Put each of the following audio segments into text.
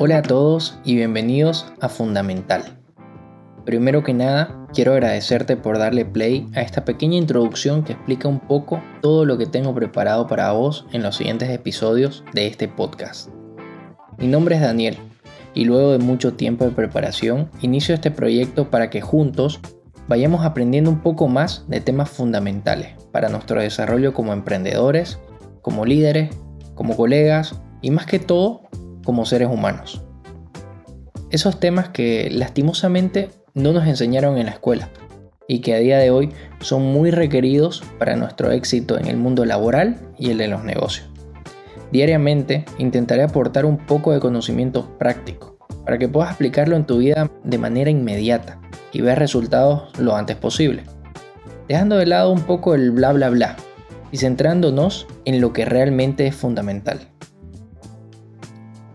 Hola a todos y bienvenidos a Fundamental. Primero que nada, quiero agradecerte por darle play a esta pequeña introducción que explica un poco todo lo que tengo preparado para vos en los siguientes episodios de este podcast. Mi nombre es Daniel y luego de mucho tiempo de preparación inicio este proyecto para que juntos vayamos aprendiendo un poco más de temas fundamentales para nuestro desarrollo como emprendedores, como líderes, como colegas y más que todo como seres humanos. Esos temas que lastimosamente no nos enseñaron en la escuela y que a día de hoy son muy requeridos para nuestro éxito en el mundo laboral y el de los negocios. Diariamente intentaré aportar un poco de conocimiento práctico para que puedas aplicarlo en tu vida de manera inmediata y ver resultados lo antes posible. Dejando de lado un poco el bla bla bla y centrándonos en lo que realmente es fundamental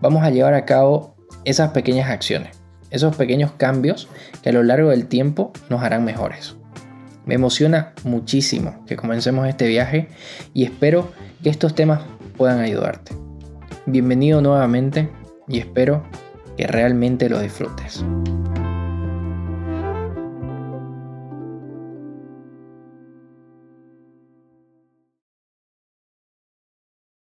vamos a llevar a cabo esas pequeñas acciones, esos pequeños cambios que a lo largo del tiempo nos harán mejores. Me emociona muchísimo que comencemos este viaje y espero que estos temas puedan ayudarte. Bienvenido nuevamente y espero que realmente lo disfrutes.